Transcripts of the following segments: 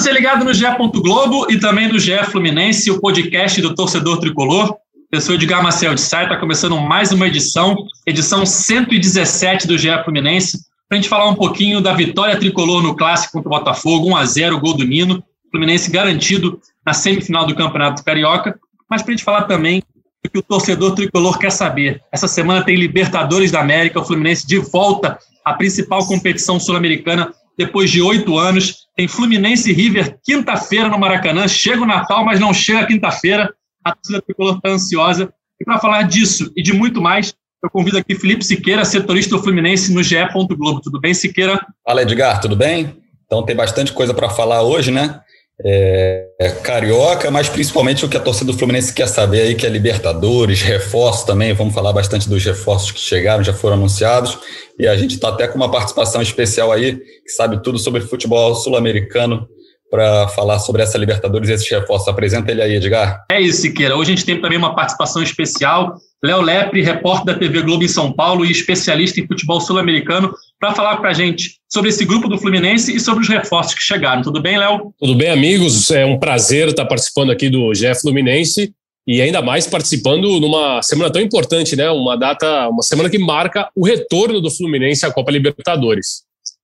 Você ligado no GE. Globo e também no GE Fluminense, o podcast do torcedor tricolor. Eu sou Edgar Marcel de Sá, está começando mais uma edição, edição 117 do GE Fluminense, para a gente falar um pouquinho da vitória tricolor no clássico contra o Botafogo, 1 a 0 gol do Nino, Fluminense garantido na semifinal do Campeonato Carioca, mas para a gente falar também do que o torcedor tricolor quer saber. Essa semana tem Libertadores da América, o Fluminense de volta à principal competição sul-americana depois de oito anos. Tem Fluminense e River quinta-feira no Maracanã. Chega o Natal, mas não chega quinta-feira. A torcida tricolor está ansiosa. E para falar disso e de muito mais, eu convido aqui Felipe Siqueira, setorista do Fluminense no GE. Globo. Tudo bem, Siqueira? Fala, Edgar, tudo bem? Então tem bastante coisa para falar hoje, né? É, carioca, mas principalmente o que a torcida do Fluminense quer saber aí, que é Libertadores, reforços também, vamos falar bastante dos reforços que chegaram, já foram anunciados, e a gente está até com uma participação especial aí, que sabe tudo sobre futebol sul-americano, para falar sobre essa Libertadores e esses reforços. Apresenta ele aí, Edgar. É isso, Siqueira. Hoje a gente tem também uma participação especial. Léo Lepre, repórter da TV Globo em São Paulo e especialista em futebol sul-americano, para falar para a gente sobre esse grupo do Fluminense e sobre os reforços que chegaram. Tudo bem, Léo? Tudo bem, amigos. É um prazer estar participando aqui do GE Fluminense e ainda mais participando numa semana tão importante, né? Uma data, uma semana que marca o retorno do Fluminense à Copa Libertadores.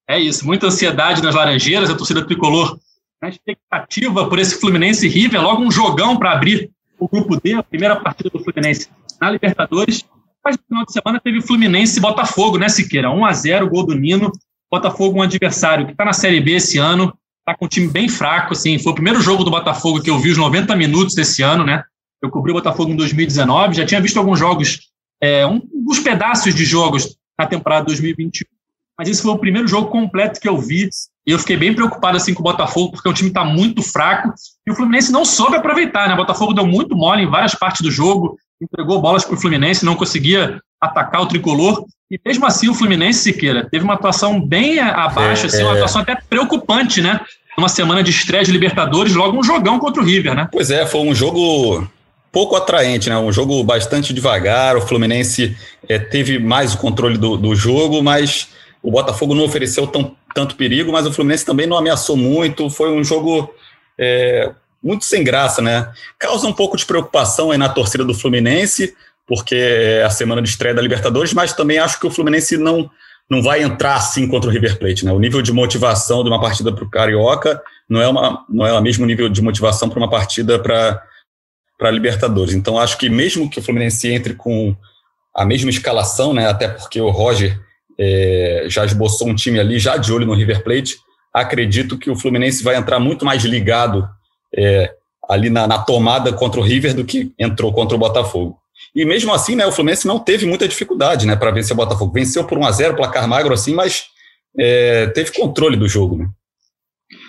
É isso, muita ansiedade nas Laranjeiras, a torcida tricolor na expectativa por esse Fluminense River, logo um jogão para abrir o grupo D, a primeira partida do Fluminense na Libertadores. Mas no final de semana teve Fluminense e Botafogo, né, Siqueira? 1 a 0 gol do Nino. Botafogo, um adversário que está na Série B esse ano, está com um time bem fraco, assim. Foi o primeiro jogo do Botafogo que eu vi os 90 minutos desse ano, né? Eu cobri o Botafogo em 2019, já tinha visto alguns jogos, é, um, alguns pedaços de jogos na temporada 2021 mas esse foi o primeiro jogo completo que eu vi. E eu fiquei bem preocupado assim com o Botafogo, porque o time está muito fraco. E o Fluminense não soube aproveitar, né? O Botafogo deu muito mole em várias partes do jogo, entregou bolas para o Fluminense, não conseguia atacar o tricolor. E mesmo assim, o Fluminense, Siqueira, teve uma atuação bem abaixo, é, assim, uma é. atuação até preocupante, né? Uma semana de estreia de Libertadores, logo um jogão contra o River, né? Pois é, foi um jogo pouco atraente, né? Um jogo bastante devagar. O Fluminense é, teve mais o controle do, do jogo, mas o Botafogo não ofereceu tão, tanto perigo, mas o Fluminense também não ameaçou muito. Foi um jogo é, muito sem graça, né? Causa um pouco de preocupação aí na torcida do Fluminense, porque é a semana de estreia da Libertadores, mas também acho que o Fluminense não, não vai entrar assim contra o River Plate, né? O nível de motivação de uma partida para o Carioca não é, uma, não é o mesmo nível de motivação para uma partida para para Libertadores. Então acho que mesmo que o Fluminense entre com a mesma escalação, né? Até porque o Roger é, já esboçou um time ali, já de olho no River Plate. Acredito que o Fluminense vai entrar muito mais ligado é, ali na, na, tomada contra o River do que entrou contra o Botafogo. E mesmo assim, né, o Fluminense não teve muita dificuldade né, para vencer o Botafogo. Venceu por 1 a 0 placar magro assim, mas é, teve controle do jogo. Né?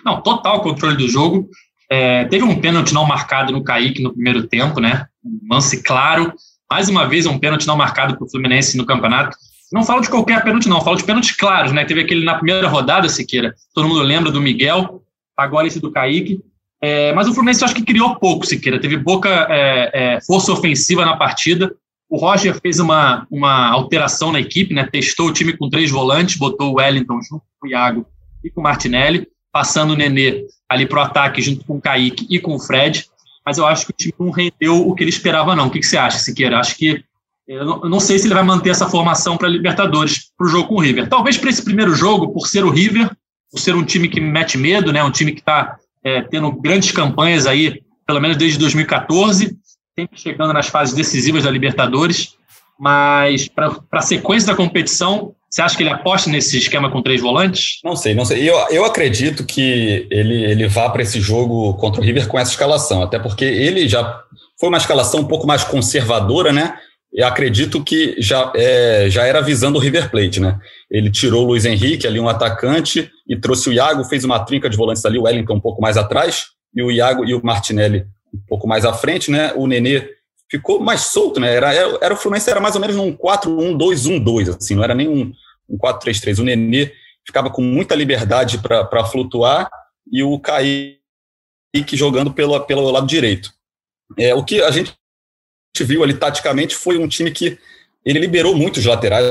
Não, total controle do jogo. É, teve um pênalti não marcado no Kaique no primeiro tempo, né? Um lance claro. Mais uma vez, um pênalti não marcado para o Fluminense no campeonato. Não falo de qualquer pênalti, não. Falo de pênaltis claros, né? Teve aquele na primeira rodada, Siqueira. Todo mundo lembra do Miguel, agora esse do Kaique. É, mas o Fluminense eu acho que criou pouco, Siqueira. Teve pouca é, é, força ofensiva na partida. O Roger fez uma, uma alteração na equipe, né? Testou o time com três volantes, botou o Wellington junto com o Iago e com o Martinelli, passando o Nenê ali para o ataque junto com o Kaique e com o Fred. Mas eu acho que o time não rendeu o que ele esperava, não. O que, que você acha, Siqueira? Acho que eu não, eu não sei se ele vai manter essa formação para Libertadores, para o jogo com o River. Talvez para esse primeiro jogo, por ser o River, por ser um time que mete medo, né, um time que está é, tendo grandes campanhas aí, pelo menos desde 2014, sempre chegando nas fases decisivas da Libertadores. Mas para a sequência da competição, você acha que ele aposta nesse esquema com três volantes? Não sei, não sei. Eu, eu acredito que ele, ele vá para esse jogo contra o River com essa escalação, até porque ele já foi uma escalação um pouco mais conservadora, né? Eu acredito que já, é, já era visando o River Plate, né? Ele tirou o Luiz Henrique, ali um atacante, e trouxe o Iago, fez uma trinca de volantes ali, o Wellington um pouco mais atrás, e o Iago e o Martinelli um pouco mais à frente, né? O Nenê ficou mais solto, né? Era, era, era o Fluminense era mais ou menos um 4-1-2-1-2, assim, não era nem um, um 4-3-3. O Nenê ficava com muita liberdade para flutuar e o Kaique jogando pelo, pelo lado direito. É, o que a gente viu ali taticamente foi um time que ele liberou muito os laterais.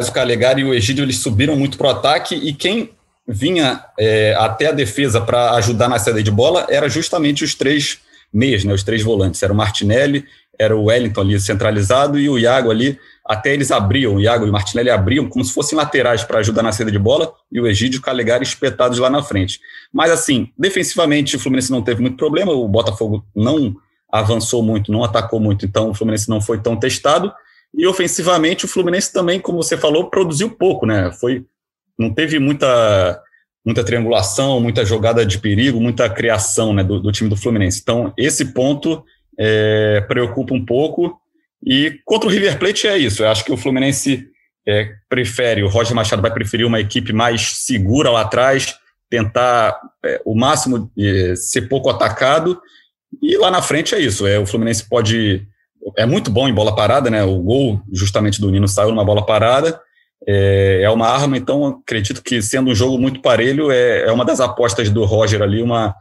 O Calegari e o Egídio eles subiram muito para o ataque e quem vinha é, até a defesa para ajudar na saída de bola era justamente os três meias, né, os três volantes. Era o Martinelli, era o Wellington ali centralizado e o Iago ali. Até eles abriam, o Iago e o Martinelli abriam como se fossem laterais para ajudar na saída de bola e o Egídio e o Calegari espetados lá na frente. Mas assim, defensivamente o Fluminense não teve muito problema, o Botafogo não avançou muito, não atacou muito, então o Fluminense não foi tão testado. E ofensivamente o Fluminense também, como você falou, produziu pouco, né? Foi não teve muita muita triangulação, muita jogada de perigo, muita criação né, do, do time do Fluminense. Então, esse ponto é, preocupa um pouco. E contra o River Plate é isso. Eu acho que o Fluminense é, prefere, o Roger Machado vai preferir uma equipe mais segura lá atrás, tentar é, o máximo é, ser pouco atacado. E lá na frente é isso. É, o Fluminense pode. É muito bom em bola parada, né? O gol justamente do Nino saiu numa bola parada é, é uma arma, então acredito que sendo um jogo muito parelho, é, é uma das apostas do Roger ali, uma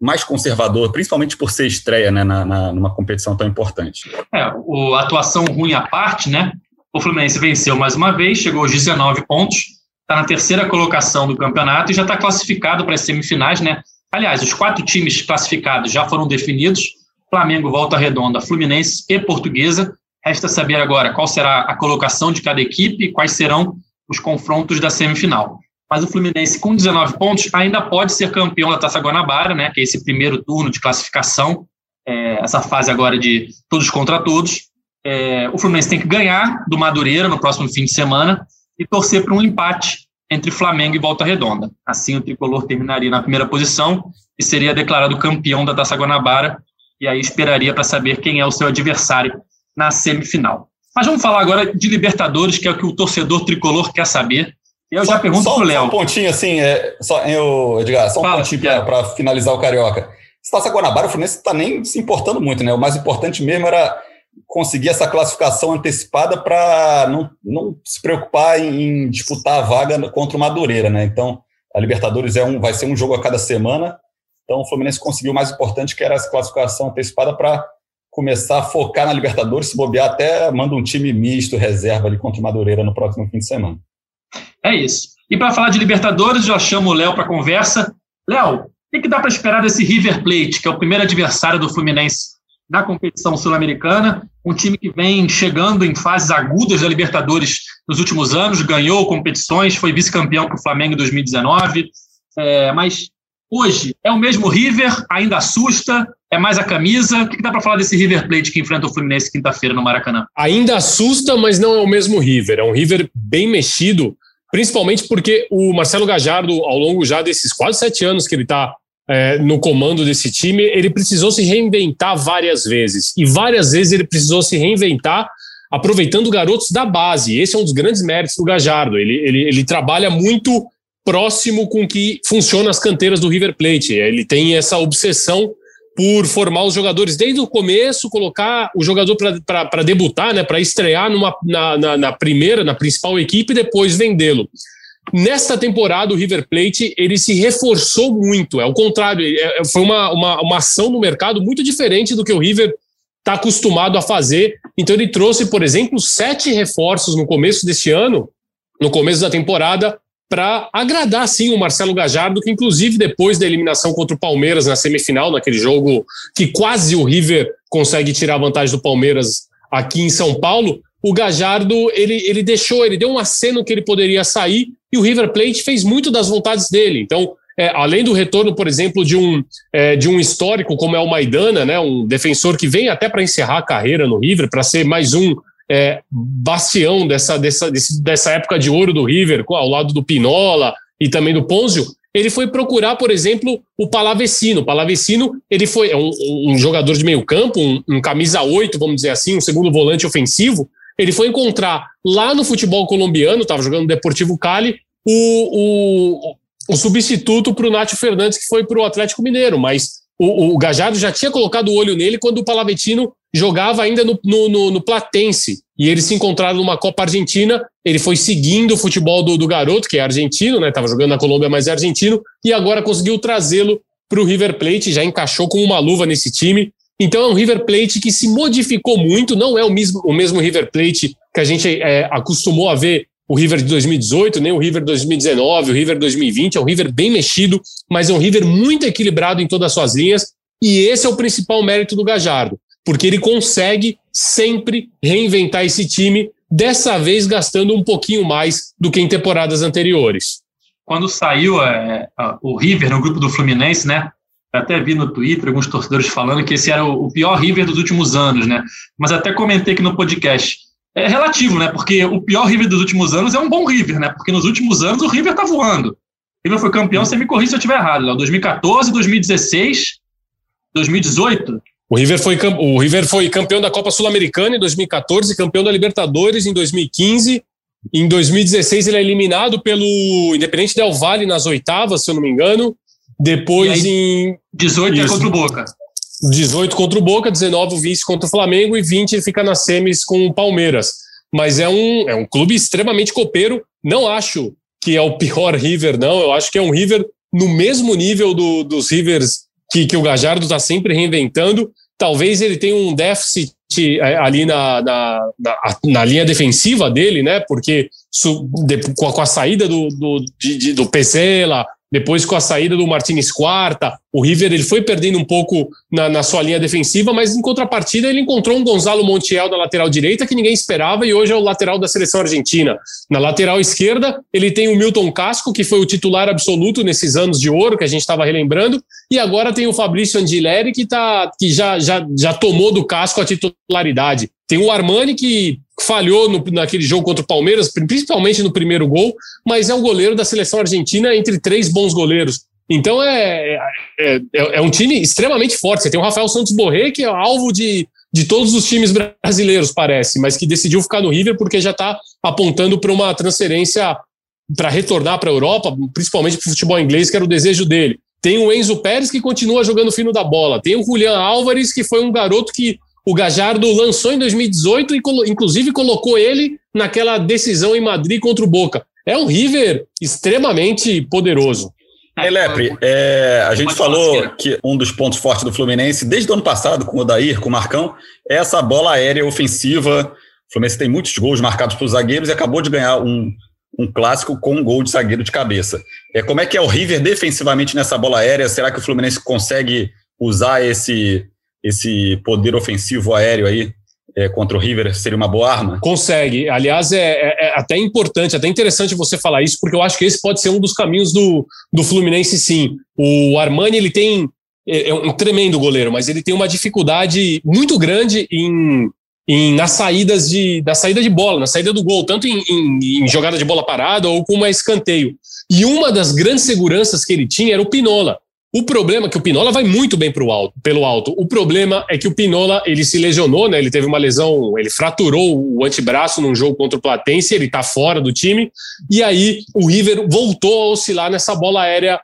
mais conservador, principalmente por ser estreia né, na, na, numa competição tão importante. É, o, atuação ruim à parte, né? O Fluminense venceu mais uma vez, chegou aos 19 pontos, está na terceira colocação do campeonato e já está classificado para as semifinais, né? Aliás, os quatro times classificados já foram definidos: Flamengo, Volta Redonda, Fluminense e Portuguesa. Resta saber agora qual será a colocação de cada equipe e quais serão os confrontos da semifinal. Mas o Fluminense, com 19 pontos, ainda pode ser campeão da Taça Guanabara, né, que é esse primeiro turno de classificação, é, essa fase agora de todos contra todos. É, o Fluminense tem que ganhar do Madureira no próximo fim de semana e torcer para um empate entre Flamengo e Volta Redonda. Assim, o tricolor terminaria na primeira posição e seria declarado campeão da Taça Guanabara, e aí esperaria para saber quem é o seu adversário na semifinal. Mas vamos falar agora de Libertadores, que é o que o torcedor tricolor quer saber. E eu só, já pergunto para o Léo. Só um pontinho assim, é, só, eu, Edgar, só um Fala, pontinho para finalizar o Carioca. Taça Guanabara, o Fluminense está nem se importando muito, né? O mais importante mesmo era conseguir essa classificação antecipada para não, não se preocupar em, disputar a vaga contra o Madureira, né? Então, a Libertadores é um, vai ser um jogo a cada semana. Então, o Fluminense conseguiu o mais importante, que era essa classificação antecipada para começar a focar na Libertadores, se bobear até manda um time misto, reserva ali contra o Madureira no próximo fim de semana. É isso. E para falar de Libertadores, já chamo o Léo para conversa. Léo, o que dá para esperar desse River Plate, que é o primeiro adversário do Fluminense na competição sul-americana? Um time que vem chegando em fases agudas da Libertadores nos últimos anos, ganhou competições, foi vice-campeão para o Flamengo em 2019. É, mas hoje é o mesmo River, ainda assusta, é mais a camisa? O que, dá para falar desse River Plate que enfrenta o Fluminense quinta-feira no Maracanã? Ainda assusta, mas não é o mesmo River. É um River bem mexido, principalmente porque o Marcelo Gajardo, ao longo já desses quase sete anos que ele está é, no comando desse time, ele precisou se reinventar várias vezes. E várias vezes ele precisou se reinventar aproveitando garotos da base. Esse é um dos grandes méritos do Gajardo. Ele, ele, ele trabalha muito próximo com que funcionam as canteiras do River Plate. Ele tem essa obsessão por formar os jogadores desde o começo, colocar o jogador para debutar, né, para estrear numa, na, na, na, primeira, na principal equipe e depois vendê-lo. Nesta temporada, o River Plate ele se reforçou muito, é o contrário, é, é, foi uma, uma, uma ação no mercado muito diferente do que o River está acostumado a fazer. Então, ele trouxe, por exemplo, sete reforços no começo deste ano, no começo da temporada, para agradar sim o Marcelo Gajardo, que inclusive depois da eliminação contra o Palmeiras na semifinal, naquele jogo que quase o River consegue tirar vantagem do Palmeiras aqui em São Paulo, o Gajardo ele, ele deixou, ele deu um aceno que ele poderia sair e o River Plate fez muito das vontades dele. Então, é, além do retorno, por exemplo, de um, é, de um histórico como é o Maidana, né, um defensor que vem até para encerrar a carreira no River, para ser mais um é, bastião dessa, dessa, dessa época de ouro do River, ao lado do Pinola e também do Ponzio, ele foi procurar, por exemplo, o Palavecino. O Palavecino ele foi é um, um jogador de meio campo, um, um camisa 8, vamos dizer assim, um segundo volante ofensivo. Ele foi encontrar lá no futebol colombiano, estava jogando no Deportivo Cali, o, o, o substituto para o Nátio Fernandes, que foi para o Atlético Mineiro, mas o, o Gajardo já tinha colocado o olho nele quando o Palavecino jogava ainda no, no, no, no, Platense. E eles se encontraram numa Copa Argentina. Ele foi seguindo o futebol do, do garoto, que é argentino, né? Estava jogando na Colômbia, mas é argentino, e agora conseguiu trazê-lo para o River Plate, já encaixou com uma luva nesse time. Então é um River Plate que se modificou muito, não é o mesmo, o mesmo River Plate que a gente é, acostumou a ver o River de 2018, nem o River 2019, o River 2020, é um River bem mexido, mas é um River muito equilibrado em todas as suas linhas, e esse é o principal mérito do Gajardo, porque ele consegue sempre reinventar esse time, dessa vez gastando um pouquinho mais do que em temporadas anteriores. Quando saiu é, o River no grupo do Fluminense, né? Até vi no Twitter alguns torcedores falando que esse era o pior River dos últimos anos, né? Mas até comentei aqui no podcast é relativo, né? Porque o pior River dos últimos anos é um bom River, né? Porque nos últimos anos o River tá voando. O River foi campeão, você me corrija se eu estiver errado, Léo. 2014, 2016, 2018. O River, foi, o River foi campeão da Copa Sul-Americana em 2014, campeão da Libertadores em 2015. Em 2016 ele é eliminado pelo Independente Del Valle nas oitavas, se eu não me engano. Depois aí, em 18 é contra o Boca. 18 contra o Boca, 19 o vice contra o Flamengo e 20 ele fica nas semis com o Palmeiras. Mas é um, é um clube extremamente copeiro. Não acho que é o pior River, não. Eu acho que é um River no mesmo nível do, dos Rivers que, que o Gajardo está sempre reinventando. Talvez ele tenha um déficit é, ali na, na, na, na linha defensiva dele, né? Porque su, de, com, a, com, a, saída do, do, de, de, do Pesela, depois, com a saída do Martinez Quarta, o River ele foi perdendo um pouco na, na, sua linha defensiva, mas em contrapartida ele encontrou um Gonzalo Montiel na lateral direita que ninguém esperava e hoje é o lateral da seleção argentina. Na lateral esquerda, ele tem o Milton Casco, que foi o titular absoluto nesses anos de ouro que a gente estava relembrando, e agora tem o Fabrício Angileri, que, tá, que já, já, já tomou do Casco a titularidade. Tem o Armani, que falhou no, naquele jogo contra o Palmeiras, principalmente no primeiro gol, mas é o goleiro da seleção argentina entre três bons goleiros. Então é, é, é, é um time extremamente forte. Você tem o Rafael Santos Borré, que é alvo de, de todos os times brasileiros, parece, mas que decidiu ficar no River porque já está apontando para uma transferência para retornar para a Europa, principalmente para o futebol inglês, que era o desejo dele. Tem o Enzo Pérez, que continua jogando fino da bola. Tem o Julian Álvares, que foi um garoto que o Gajardo lançou em 2018 e, inclusive, colocou ele naquela decisão em Madrid contra o Boca. É um River extremamente poderoso. Hey, Lepre, é, a gente falou que um dos pontos fortes do Fluminense, desde o ano passado, com o Dair, com o Marcão, é essa bola aérea ofensiva. O Fluminense tem muitos gols marcados pelos zagueiros e acabou de ganhar um, um clássico com um gol de zagueiro de cabeça. É, como é que é o River defensivamente nessa bola aérea? Será que o Fluminense consegue usar esse, esse poder ofensivo aéreo aí é, contra o River seria uma boa arma? Consegue. Aliás, é, é, é, até importante, até interessante você falar isso, porque eu acho que esse pode ser um dos caminhos do, do Fluminense, sim. O Armani, ele tem. É, é um tremendo goleiro, mas ele tem uma dificuldade muito grande em, em nas saídas de, da saída de bola, na saída do gol, tanto em, em, em jogada de bola parada ou com uma escanteio. E uma das grandes seguranças que ele tinha era o Pinola. O problema é que o Pinola vai muito bem pro alto, pelo alto. O problema é que o Pinola ele se lesionou, né? Ele teve uma lesão, ele fraturou o antebraço num jogo contra o Platense, ele tá fora do time. E aí o River voltou a oscilar nessa bola aérea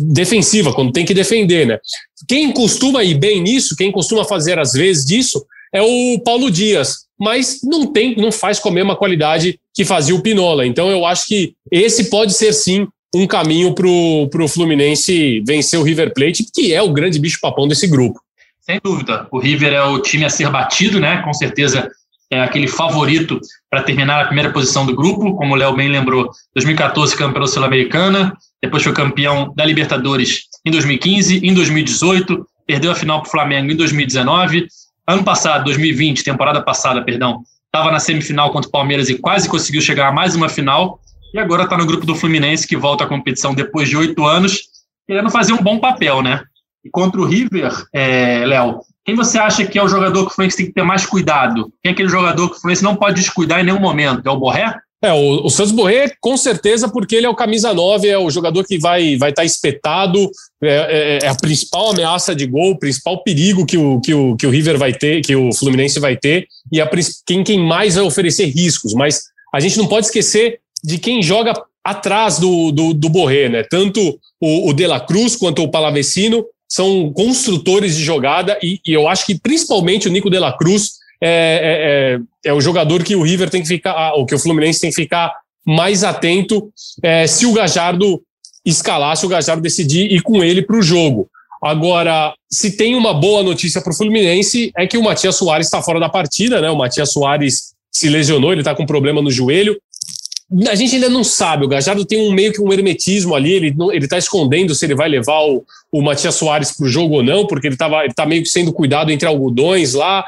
defensiva, quando tem que defender, né? Quem costuma ir bem nisso, quem costuma fazer às vezes disso, é o Paulo Dias, mas não tem, não faz com a mesma qualidade que fazia o Pinola. Então eu acho que esse pode ser sim um caminho para o Fluminense vencer o River Plate, que é o grande bicho-papão desse grupo. Sem dúvida. O River é o time a ser batido, né? Com certeza é aquele favorito para terminar a primeira posição do grupo, como o Léo bem lembrou, 2014 campeão sul-americana, depois foi campeão da Libertadores em 2015, em 2018, perdeu a final para o Flamengo em 2019, ano passado, 2020, temporada passada, perdão, estava na semifinal contra o Palmeiras e quase conseguiu chegar a mais uma final, e agora está no grupo do Fluminense, que volta à competição depois de oito anos, querendo fazer um bom papel, né? E contra o River, é, Léo, quem você acha que é o jogador que o Fluminense tem que ter mais cuidado? Quem é aquele jogador que o Fluminense não pode descuidar em nenhum momento? É o Borré? É, o, o Santos Borré, com certeza, porque ele é o camisa 9, é o jogador que vai vai estar tá espetado, é, é, é, a principal ameaça de gol, o principal perigo que o, que, o, que o River vai ter, que o Fluminense vai ter, e a, quem, quem mais vai oferecer riscos. Mas a gente não pode esquecer de quem joga atrás do, do, do Borré, né? Tanto o, o De La Cruz quanto o Palavecino são construtores de jogada e, e eu acho que principalmente o Nico De La Cruz é, é, é, é o jogador que o River tem que ficar, ou que o Fluminense tem que ficar mais atento é, se o Gajardo escalar, se o Gajardo decidir ir com ele para o jogo. Agora, se tem uma boa notícia para o Fluminense, é que o Matias Soares está fora da partida, né? O Matias Soares se lesionou, ele está com problema no joelho. A gente ainda não sabe, o Gajardo tem um meio que um hermetismo ali, ele ele está escondendo se ele vai levar o, o Matias Soares para o jogo ou não, porque ele estava ele tá meio que sendo cuidado entre algodões lá,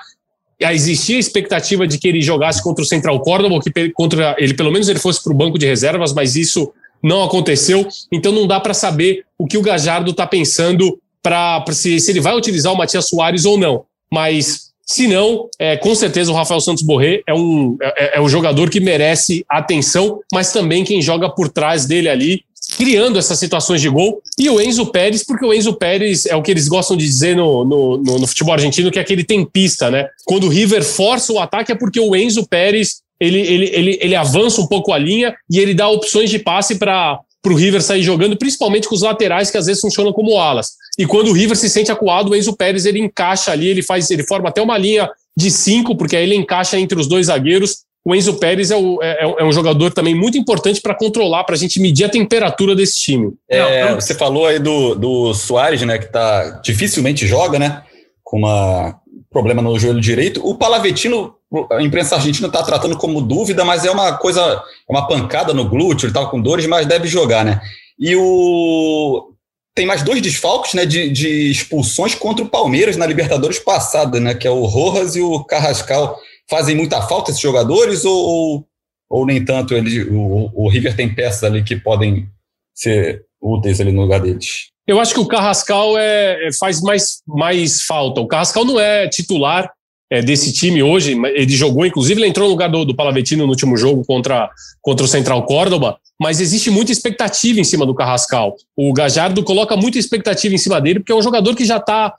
existia a expectativa de que ele jogasse contra o Central Córdoba, que contra ele pelo menos ele fosse para o banco de reservas, mas isso não aconteceu. Então não dá para saber o que o Gajardo está pensando para se, se ele vai utilizar o Matias Soares ou não. Mas se não, é, com certeza o Rafael Santos Borré é um, é, é um jogador que merece atenção, mas também quem joga por trás dele ali criando essas situações de gol. E o Enzo Pérez, porque o Enzo Pérez é o que eles gostam de dizer no, no, no, no futebol argentino, que é aquele tem pista, né? Quando o River força o ataque é porque o Enzo Pérez ele, ele, ele, ele avança um pouco a linha e ele dá opções de passe para o River sair jogando, principalmente com os laterais que às vezes funcionam como alas. E quando o River se sente acuado, o Enzo Pérez ele encaixa ali, ele faz, ele forma até uma linha de cinco, porque aí ele encaixa entre os dois zagueiros o Enzo Pérez é, o, é, é um jogador também muito importante para controlar, para a gente medir a temperatura desse time. É, você falou aí do, do Soares, né, que tá, dificilmente joga, né, com uma problema no joelho direito. O Palavetino, a imprensa argentina está tratando como dúvida, mas é uma coisa, é uma pancada no glúteo, ele estava com dores, mas deve jogar, né. E o tem mais dois desfalques né, de, de expulsões contra o Palmeiras na Libertadores passada, né, que é o Rojas e o Carrascal fazem muita falta esses jogadores ou, ou, ou nem tanto ele, o, o River tem peças ali que podem ser úteis ali no lugar deles? Eu acho que o Carrascal é, é, faz mais, mais falta. O Carrascal não é titular é, desse time hoje. Ele jogou, inclusive, ele entrou no lugar do, do Palavetino no último jogo contra, contra o Central Córdoba. Mas existe muita expectativa em cima do Carrascal. O Gajardo coloca muita expectativa em cima dele, porque é um jogador que já está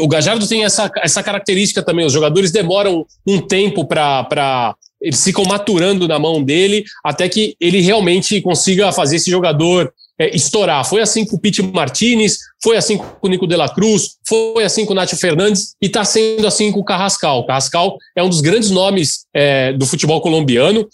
o Gajardo tem essa, essa característica também. Os jogadores demoram um tempo para. Eles ficam maturando na mão dele até que ele realmente consiga fazer esse jogador é, estourar. Foi assim com o Pete Martinez, foi assim com o Nico de la Cruz, foi assim com o Nacho Fernandes e está sendo assim com o Carrascal. O Carrascal é um dos grandes nomes é, do futebol colombiano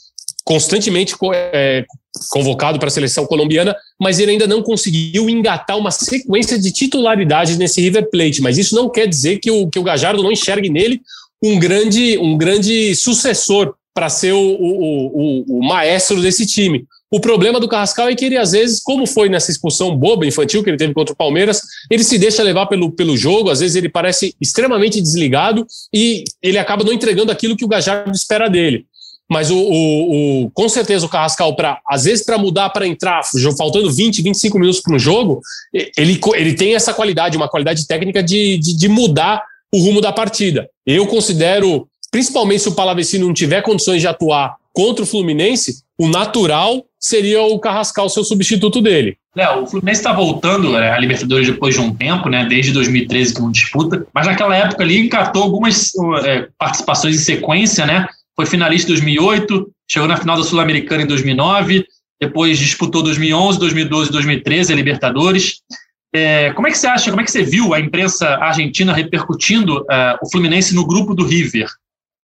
constantemente é, convocado para a seleção colombiana, mas ele ainda não conseguiu engatar uma sequência de titularidade nesse River Plate. Mas isso não quer dizer que o, que o Gajardo não enxergue nele um grande, um grande sucessor para ser o, o, o, o, maestro desse time. O problema do Carrascal é que ele, às vezes, como foi nessa expulsão boba, infantil, que ele teve contra o Palmeiras, ele se deixa levar pelo, pelo jogo, às vezes ele parece extremamente desligado e ele acaba não entregando aquilo que o Gajardo espera dele. Mas o, o, o, com certeza o Carrascal, pra, às vezes, para mudar, para entrar, faltando 20, 25 minutos para um jogo, ele, ele tem essa qualidade, uma qualidade técnica de, de, de, mudar o rumo da partida. Eu considero, principalmente se o Palavecino não tiver condições de atuar contra o Fluminense, o natural seria o Carrascal ser o substituto dele. Léo, o Fluminense está voltando né, a Libertadores depois de um tempo, né, desde 2013 que não disputa, mas naquela época ali encatou algumas é, participações em sequência, né? foi finalista em 2008, chegou na final da Sul-Americana em 2009, depois disputou 2011, 2012 e 2013 a Libertadores. É, como é que você acha, como é que você viu a imprensa argentina repercutindo uh, o Fluminense no grupo do River?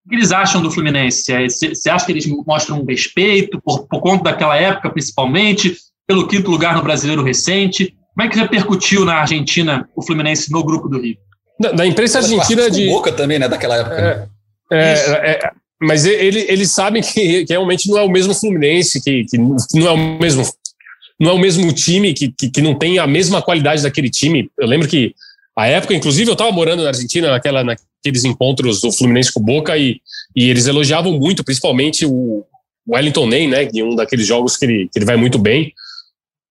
O que eles acham do Fluminense? É, você acha que eles mostram um respeito por, por conta daquela época, principalmente, pelo quinto lugar no Brasileiro recente? Como é que repercutiu na Argentina o Fluminense no grupo do River? Da, da imprensa argentina de. Boca também, né, daquela época. É, né? é, é, mas ele, eles sabem que, que, realmente não é o mesmo Fluminense, que, que não é o mesmo não é o mesmo time, que, que, que, não tem a mesma qualidade daquele time. Eu lembro que a época, inclusive, eu estava morando na Argentina naquela, naqueles encontros do Fluminense com o Boca e, e eles elogiavam muito, principalmente o Wellington Ney, né, em um daqueles jogos que ele, que ele vai muito bem.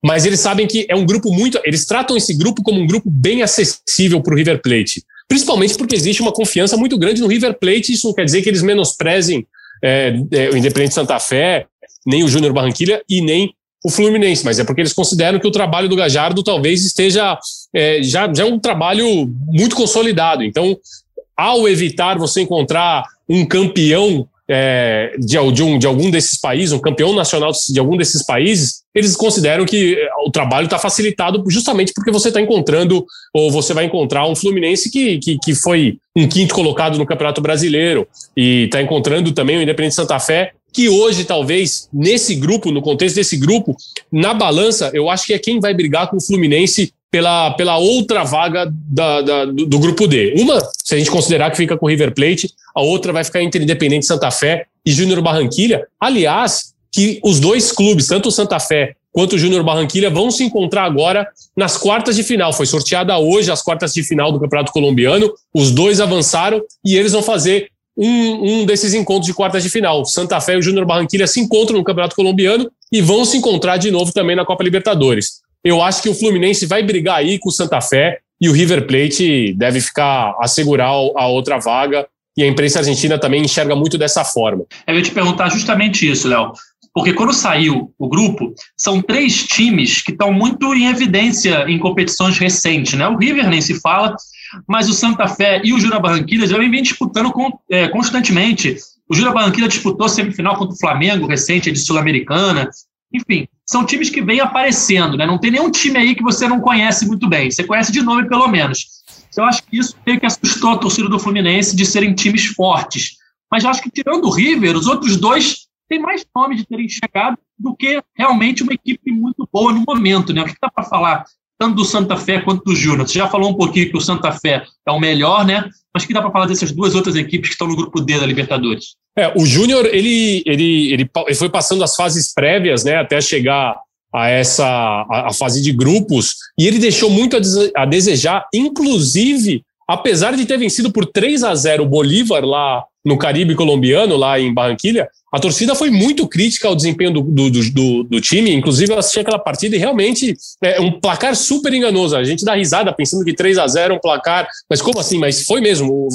Mas eles sabem que é um grupo muito. Eles tratam esse grupo como um grupo bem acessível para o River Plate principalmente porque existe uma confiança muito grande no River Plate. Isso não quer dizer que eles menosprezem é, é, o Independente Santa Fé, nem o Júnior Barranquilha e nem o Fluminense, mas é porque eles consideram que o trabalho do Gajardo talvez esteja é, já, já é um trabalho muito consolidado. Então, ao evitar você encontrar um campeão é, de, de, um, de algum desses países, um campeão nacional de algum desses países, eles consideram que eh, o trabalho está facilitado justamente porque você está encontrando, ou você vai encontrar um Fluminense que, que, que foi um quinto colocado no Campeonato Brasileiro, e está encontrando também o Independente Santa Fé, que hoje, talvez, nesse grupo, no contexto desse grupo, na balança, eu acho que é quem vai brigar com o Fluminense pela, pela outra vaga da, da, do, do, grupo D. Uma, se a gente considerar que fica com o River Plate, a outra vai ficar entre Independente Santa Fé e Júnior Barranquilha. Aliás, que os dois clubes, tanto o Santa Fé quanto o Júnior Barranquilha, vão se encontrar agora nas quartas de final. Foi sorteada hoje as quartas de final do Campeonato Colombiano. Os dois avançaram e eles vão fazer um, um desses encontros de quartas de final. Santa Fé e o Júnior Barranquilha se encontram no Campeonato Colombiano e vão se encontrar de novo também na Copa Libertadores. Eu acho que o Fluminense vai brigar aí com o Santa Fé e o River Plate deve ficar assegurar a outra vaga. E a imprensa argentina também enxerga muito dessa forma. Eu ia te perguntar justamente isso, Léo. Porque quando saiu o grupo, são três times que estão muito em evidência em competições recentes. Né? O River nem se fala, mas o Santa Fé e o Jura Barranquilla já vem disputando é, constantemente. O Jura Barranquilla disputou semifinal contra o Flamengo recente, de Sul-Americana. Enfim, são times que vêm aparecendo, né? Não tem nenhum time aí que você não conhece muito bem. Você conhece de nome, pelo menos. Eu acho que isso meio que assustou a torcida do Fluminense de serem times fortes. Mas eu acho que, tirando o River, os outros dois têm mais nome de terem chegado do que realmente uma equipe muito boa no momento, né? O que dá para falar tanto do Santa Fé quanto do Júnior? Você já falou um pouquinho que o Santa Fé é o melhor, né? Mas que dá para falar dessas duas outras equipes que estão no grupo D da Libertadores? É, o Júnior, ele, ele, ele, ele foi passando as fases prévias, né, até chegar a essa a, a fase de grupos, e ele deixou muito a, a, desejar, inclusive, apesar de ter vencido por 3 a 0 o Bolívar lá no Caribe colombiano, lá em Barranquilha, a torcida foi muito crítica ao desempenho do, do, do, do time, inclusive eu assisti aquela partida e realmente é um placar super enganoso. A gente dá risada pensando que 3 a 0 é um placar, mas como assim? Mas foi mesmo.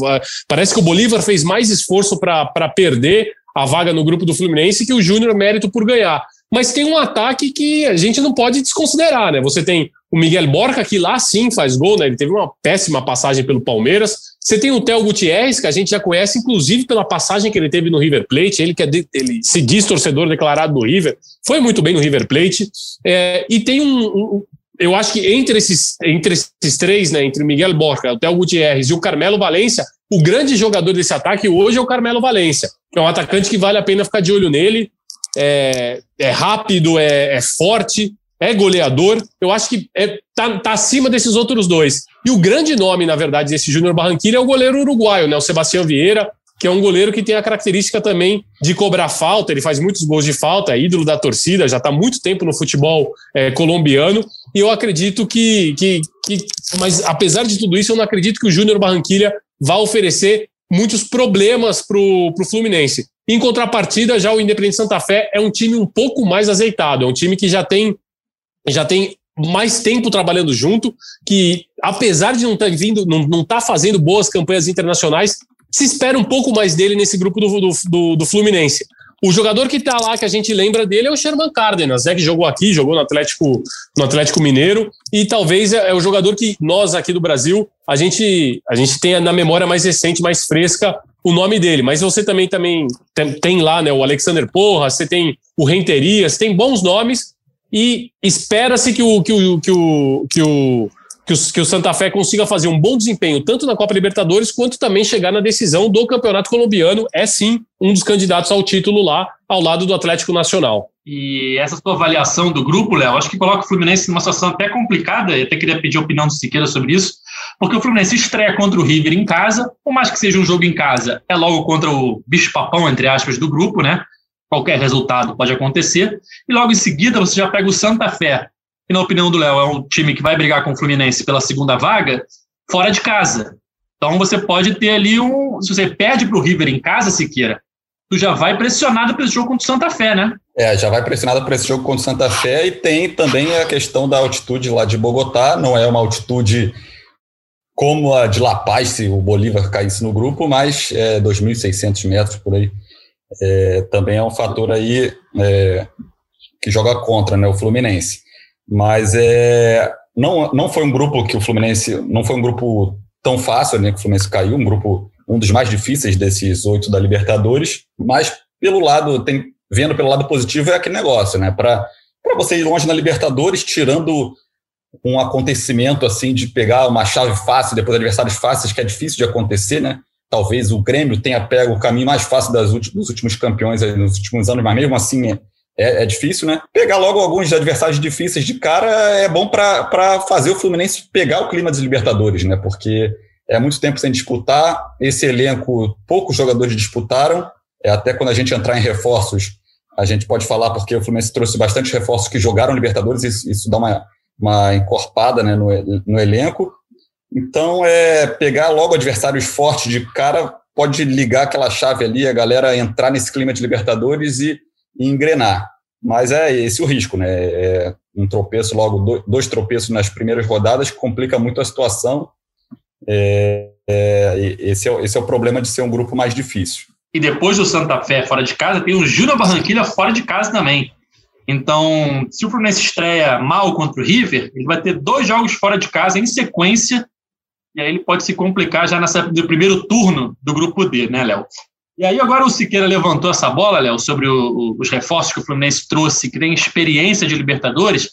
Parece que o Bolívar fez mais esforço para perder a vaga no grupo do Fluminense que o Júnior mérito por ganhar. Mas tem um ataque que a gente não pode desconsiderar, né? Você tem o Miguel Borca, que lá sim faz gol, né? Ele teve uma péssima passagem pelo Palmeiras. Você tem o Theo Gutierrez, que a gente já conhece, inclusive pela passagem que ele teve no River Plate. Ele que é de, ele se diz torcedor declarado do River, foi muito bem no River Plate. É, e tem um, um, Eu acho que entre esses, entre esses três, né, entre o Miguel Borca, o Theo Gutierrez e o Carmelo Valência, o grande jogador desse ataque hoje é o Carmelo Valência, é um atacante que vale a pena ficar de olho nele. É, é rápido, é, é forte, é goleador. Eu acho que é, tá, tá acima desses outros dois. E o grande nome, na verdade, desse Júnior Barranquilla é o goleiro uruguaio, né? O Sebastião Vieira, que é um goleiro que tem a característica também de cobrar falta. Ele faz muitos gols de falta, é ídolo da torcida, já está muito tempo no futebol é, colombiano. E eu acredito que, que, que. Mas apesar de tudo isso, eu não acredito que o Júnior Barranquilla vá oferecer muitos problemas para o Fluminense. Em contrapartida, já o Independente Santa Fé é um time um pouco mais azeitado, é um time que já tem já tem mais tempo trabalhando junto, que apesar de não estar tá vindo, não, não tá fazendo boas campanhas internacionais, se espera um pouco mais dele nesse grupo do, do, do, do Fluminense. O jogador que está lá, que a gente lembra dele, é o Sherman Cárdenas, né, que jogou aqui, jogou no Atlético, no Atlético Mineiro, e talvez é, é o jogador que nós aqui do Brasil, a gente, a gente tenha na memória mais recente, mais fresca, o nome dele. Mas você também, também tem, tem lá né, o Alexander Porra, você tem o Renterias, tem bons nomes, e espera-se que o, que, o, que, o, que, o, que, o, que o Santa Fé consiga fazer um bom desempenho, tanto na Copa Libertadores, quanto também chegar na decisão do Campeonato Colombiano. É sim um dos candidatos ao título lá, ao lado do Atlético Nacional. E essa sua avaliação do grupo, Léo, acho que coloca o Fluminense numa situação até complicada. Eu até queria pedir a opinião do Siqueira sobre isso, porque o Fluminense estreia contra o River em casa, por mais que seja um jogo em casa, é logo contra o bicho-papão, entre aspas, do grupo, né? qualquer resultado pode acontecer. E logo em seguida você já pega o Santa Fé, que na opinião do Léo é um time que vai brigar com o Fluminense pela segunda vaga, fora de casa. Então você pode ter ali um. Se você perde para o River em casa, Siqueira, tu já vai pressionado para esse jogo contra o Santa Fé, né? É, já vai pressionado para esse jogo contra o Santa Fé e tem também a questão da altitude lá de Bogotá, não é uma altitude como a de La Paz, se o Bolívar caísse no grupo, mas é 2.600 metros por aí é, também é um fator aí é, que joga contra né, o Fluminense. Mas é, não, não foi um grupo que o Fluminense, não foi um grupo tão fácil, né, que o Fluminense caiu, um grupo, um dos mais difíceis desses oito da Libertadores, mas pelo lado, tem, vendo pelo lado positivo é aquele negócio, né, para você ir longe na Libertadores, tirando um acontecimento assim de pegar uma chave fácil depois de adversários fáceis, que é difícil de acontecer, né? Talvez o Grêmio tenha pego o caminho mais fácil das últimos, dos últimos campeões nos últimos anos, mas mesmo assim é, é, é, difícil, né? Pegar logo alguns adversários difíceis de cara é bom para fazer o Fluminense pegar o clima dos Libertadores, né? Porque é muito tempo sem disputar, esse elenco, poucos jogadores disputaram, é, até quando a gente entrar em reforços, a gente pode falar porque o Fluminense trouxe bastante reforços que jogaram Libertadores, isso, isso dá uma, uma encorpada né, no, no elenco. Então, é pegar logo adversários fortes de cara pode ligar aquela chave ali, a galera entrar nesse clima de Libertadores e, e engrenar. Mas é esse o risco, né? É um tropeço logo, dois tropeços nas primeiras rodadas complica muito a situação. É, é, esse, é, esse é o problema de ser um grupo mais difícil. E depois do Santa Fé fora de casa, tem o Júnior Barranquilla fora de casa também. Então, se o Fluminense estreia mal contra o River, ele vai ter dois jogos fora de casa em sequência, e aí ele pode se complicar já nessa, no primeiro turno do grupo D, né, Léo? E aí agora o Siqueira levantou essa bola, Léo, sobre o, os reforços que o Fluminense trouxe, que tem experiência de Libertadores.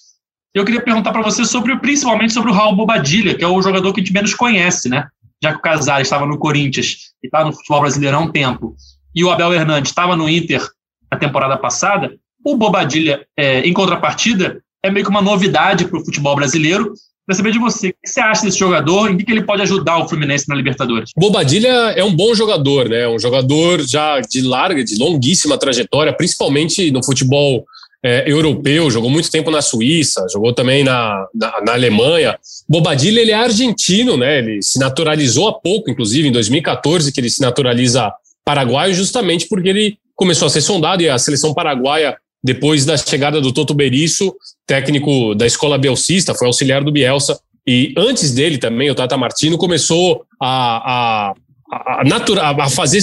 Eu queria perguntar para você sobre, principalmente sobre o Raul Bobadilha, que é o jogador que a gente menos conhece, né? Já que o Casares estava no Corinthians e está no futebol brasileiro há um tempo, e o Abel Hernandes estava no Inter na temporada passada, o Bobadilha, é, em contrapartida, é meio que uma novidade para o futebol brasileiro. Queria saber de você, o que você acha desse jogador em que ele pode ajudar o Fluminense na Libertadores? Bobadilha é um bom jogador, né? Um jogador já de larga, de longuíssima trajetória, principalmente no futebol é, europeu, jogou muito tempo na Suíça, jogou também na, na, na, Alemanha. Bobadilha, ele é argentino, né? Ele se naturalizou há pouco, inclusive, em 2014, que ele se naturaliza paraguaio, justamente porque ele começou a ser sondado e a seleção paraguaia depois da chegada do Toto Berisso, técnico da escola Bielcista, foi auxiliar do Bielsa, e antes dele também, o Tata Martino começou a, a, a, a fazer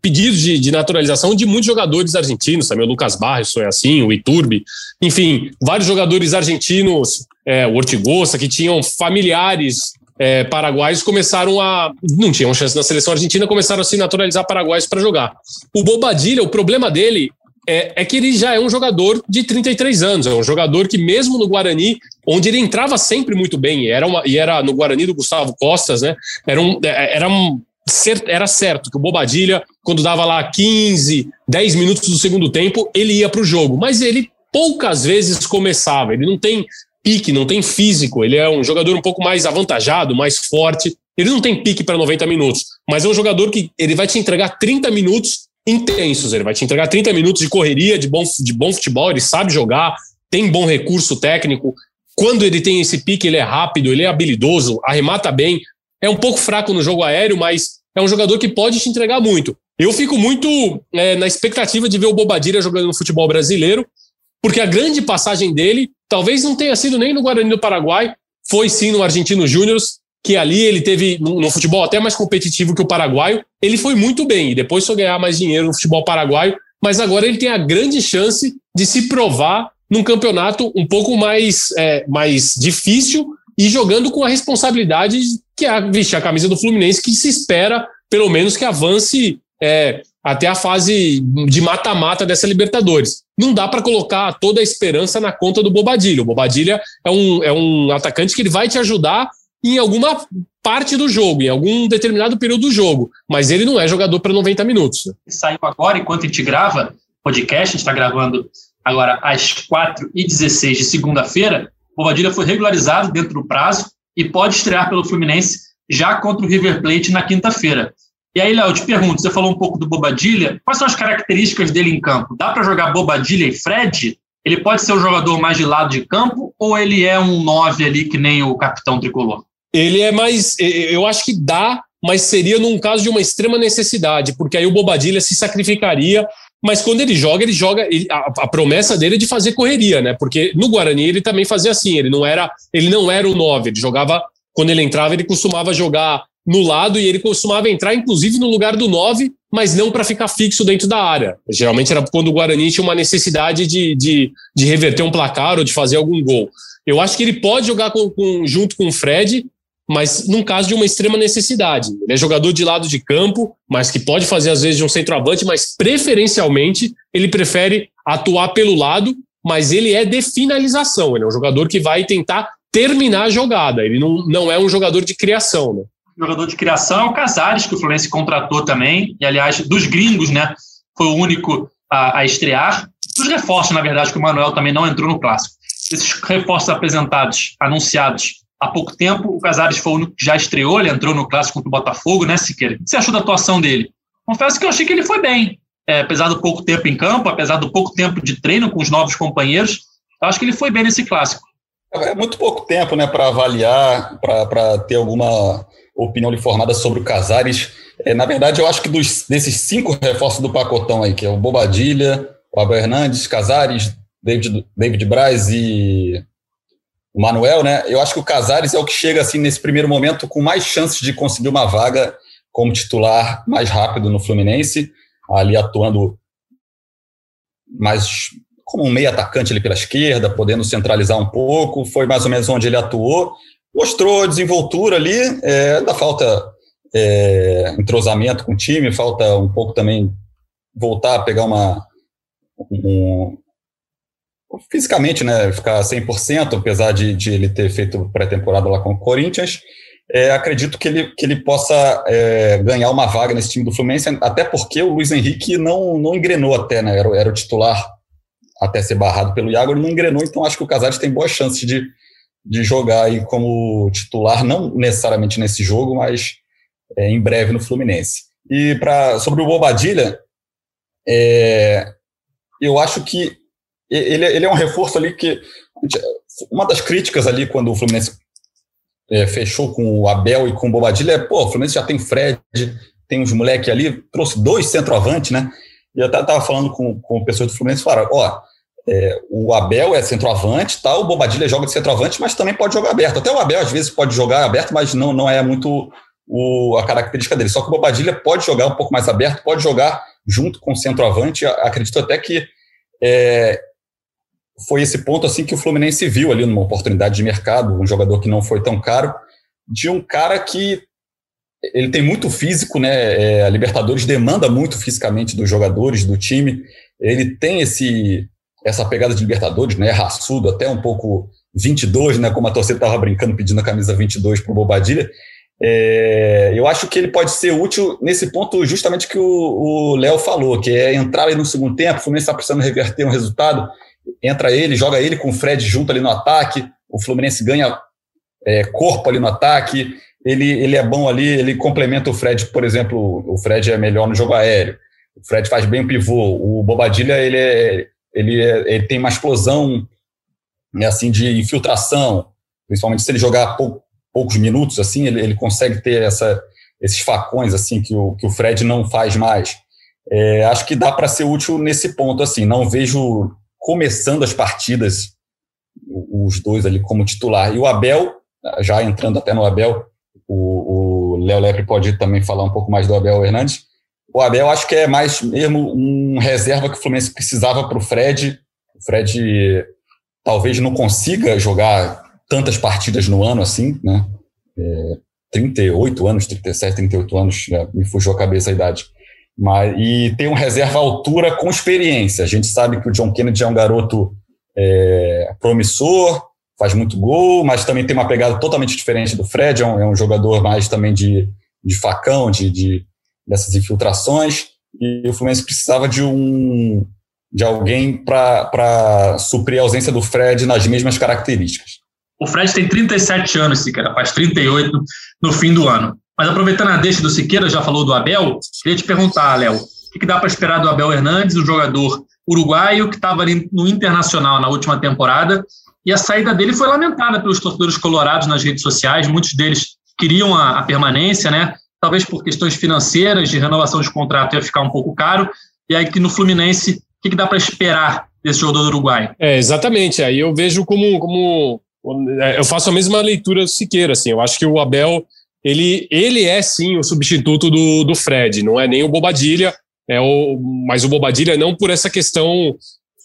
pedidos de, de, naturalização de muitos jogadores argentinos, também o Lucas Barros foi assim, o Iturbe, enfim, vários jogadores argentinos, é, o Ortigosa, que tinham familiares é, paraguaios começaram a. não tinham chance na seleção argentina, começaram a se naturalizar paraguaios para jogar. O Bobadilha, o problema dele é, é, que ele já é um jogador de 33 anos, é um jogador que, mesmo no Guarani, onde ele entrava sempre muito bem, e era, uma, e era no Guarani do Gustavo Costas, né? Era, um, é, era, um, era certo que o Bobadilha, quando dava lá 15, 10 minutos do segundo tempo, ele ia para o jogo, mas ele poucas vezes começava, ele não tem pique, não tem físico, ele é um jogador um pouco mais avantajado, mais forte. Ele não tem pique para 90 minutos, mas é um jogador que ele vai te entregar 30 minutos intensos. Ele vai te entregar 30 minutos de correria, de bom, de bom futebol, ele sabe jogar, tem bom recurso técnico. Quando ele tem esse pique, ele é rápido, ele é habilidoso, arremata bem. É um pouco fraco no jogo aéreo, mas é um jogador que pode te entregar muito. Eu fico muito é, na expectativa de ver o Bobadilha jogando no futebol brasileiro, porque a grande passagem dele talvez não tenha sido nem no Guarani do Paraguai, foi sim no Argentino Júnior, que ali ele teve, no futebol até mais competitivo que o paraguaio, ele foi muito bem e depois foi ganhar mais dinheiro no futebol paraguaio, mas agora ele tem a grande chance de se provar num campeonato um pouco mais, é, mais difícil e jogando com a responsabilidade que é vestir a camisa do Fluminense, que se espera, pelo menos, que avance é, até a fase de mata-mata dessa Libertadores. Não dá para colocar toda a esperança na conta do Bobadilha. O Bobadilha é um, é um atacante que ele vai te ajudar em alguma parte do jogo, em algum determinado período do jogo, mas ele não é jogador para 90 minutos. Saiu agora, enquanto a gente grava podcast, a gente está gravando agora às 4h16 de segunda-feira, o Bobadilha foi regularizado dentro do prazo e pode estrear pelo Fluminense já contra o River Plate na quinta-feira. E aí, Léo, eu te pergunto, você falou um pouco do Bobadilha, quais são as características dele em campo? Dá para jogar Bobadilha e Fred? Ele pode ser um jogador mais de lado de campo ou ele é um 9 ali que nem o capitão tricolor? Ele é mais. Eu acho que dá, mas seria num caso de uma extrema necessidade, porque aí o Bobadilha se sacrificaria. Mas quando ele joga, ele joga. Ele, a, a, promessa dele é de fazer correria, né? Porque no Guarani ele também fazia assim. Ele não era, ele não era o 9, ele jogava. Quando ele entrava, ele costumava jogar no lado e ele costumava entrar, inclusive, no lugar do 9, mas não para ficar fixo dentro da área. Geralmente era quando o Guarani tinha uma necessidade de, de, de reverter um placar ou de fazer algum gol. Eu acho que ele pode jogar com, com, junto com o Fred, mas num caso de uma extrema necessidade. Ele é jogador de lado de campo, mas que pode fazer às vezes de um centroavante, mas preferencialmente ele prefere atuar pelo lado mas ele é de finalização. Ele é um jogador que vai tentar terminar a jogada. Ele não, não é um jogador de criação, né? Jogador de criação é o Casares, que o Fluminense contratou também, e aliás, dos gringos, né? Foi o único a, a estrear. Dos reforços, na verdade, que o Manuel também não entrou no clássico. Esses reforços apresentados, anunciados há pouco tempo, o Casares foi já estreou, ele entrou no clássico contra o Botafogo, né, Siqueira? O que você achou da atuação dele? Confesso que eu achei que ele foi bem. É, apesar do pouco tempo em campo, apesar do pouco tempo de treino com os novos companheiros, eu acho que ele foi bem nesse clássico. É muito pouco tempo né, para avaliar, para ter alguma opinião formada sobre o Casares. É, na verdade, eu acho que dos, desses cinco reforços do pacotão aí, que é o Bobadilha, o Abel Hernandes, Casares, David, David Braz e o Manuel, né? Eu acho que o Casares é o que chega assim nesse primeiro momento com mais chances de conseguir uma vaga como titular mais rápido no Fluminense, ali atuando mais como um meio atacante ali pela esquerda, podendo centralizar um pouco, foi mais ou menos onde ele atuou. Mostrou desenvoltura ali, é, ainda falta é, entrosamento com o time, falta um pouco também voltar a pegar uma. Um, fisicamente, né, ficar 100%, apesar de, de ele ter feito pré-temporada lá com o Corinthians. É, acredito que ele, que ele possa é, ganhar uma vaga nesse time do Fluminense, até porque o Luiz Henrique não, não engrenou até, né? Era, era o titular até ser barrado pelo Iago, ele não engrenou, então acho que o Casares tem boas chances de, de jogar aí como titular, não necessariamente nesse jogo, mas é, em breve no Fluminense. E pra, sobre o Bobadilha, é, eu acho que ele, ele é um reforço ali que. Uma das críticas ali quando o Fluminense é, fechou com o Abel e com o Bobadilha é, pô, o Fluminense já tem Fred, tem uns moleques ali, trouxe dois centroavantes, né? E eu estava falando com, com pessoas do Fluminense, falaram, ó, é, o Abel é centroavante, tá? o Bobadilha joga de centroavante, mas também pode jogar aberto. Até o Abel, às vezes, pode jogar aberto, mas não, não é muito o, a característica dele. Só que o Bobadilha pode jogar um pouco mais aberto, pode jogar junto com o centroavante. Acredito até que é, foi esse ponto assim que o Fluminense viu ali numa oportunidade de mercado, um jogador que não foi tão caro, de um cara que ele tem muito físico, né? É, a Libertadores demanda muito fisicamente dos jogadores, do time. Ele tem esse essa pegada de Libertadores, né? Raçudo, até um pouco 22, né? Como a torcida estava brincando pedindo a camisa 22 para o Bobadilha. É, eu acho que ele pode ser útil nesse ponto justamente que o Léo falou, que é entrar aí no segundo tempo, o Fluminense está precisando reverter um resultado, entra ele, joga ele com o Fred junto ali no ataque, o Fluminense ganha é, corpo ali no ataque, ele, ele é bom ali, ele complementa o Fred, por exemplo, o Fred é melhor no jogo aéreo, o Fred faz bem o pivô, o Bobadilha ele, é, ele, é, ele tem uma explosão né, assim de infiltração, principalmente se ele jogar pou, poucos minutos, assim, ele, ele consegue ter essa, esses facões assim que o, que o Fred não faz mais. É, acho que dá para ser útil nesse ponto, assim, não vejo começando as partidas, os dois ali como titular. E o Abel, já entrando até no Abel, o Léo Lepre pode também falar um pouco mais do Abel Hernandes. O Abel acho que é mais mesmo um reserva que o Fluminense precisava para o Fred. O Fred talvez não consiga jogar tantas partidas no ano assim, né? É, 38 anos, 37, 38 anos, me fugiu a cabeça a idade. Mas, e tem um reserva altura com experiência. A gente sabe que o John Kennedy é um garoto é, promissor, faz muito gol, mas também tem uma pegada totalmente diferente do Fred, é um, é um jogador mais também de, de facão, de, de, dessas infiltrações, e o Fluminense precisava de um de alguém para suprir a ausência do Fred nas mesmas características. O Fred tem 37 anos, Siqueira, faz 38 no fim do ano. Mas aproveitando a deixa do Siqueira, já falou do Abel, queria te perguntar, Léo, o que dá para esperar do Abel Hernandes, o jogador uruguaio que estava ali no Internacional na última temporada, e a saída dele foi lamentada pelos torcedores colorados nas redes sociais, muitos deles queriam a, a permanência, né? Talvez por questões financeiras, de renovação de contrato ia ficar um pouco caro, e aí que no Fluminense, o que, que dá para esperar desse jogador do Uruguai? É, exatamente, aí eu vejo como, como eu faço a mesma leitura do Siqueira, assim, eu acho que o Abel, ele, ele é sim o substituto do, do Fred, não é nem o Bobadilha, é o, mas o Bobadilha não por essa questão,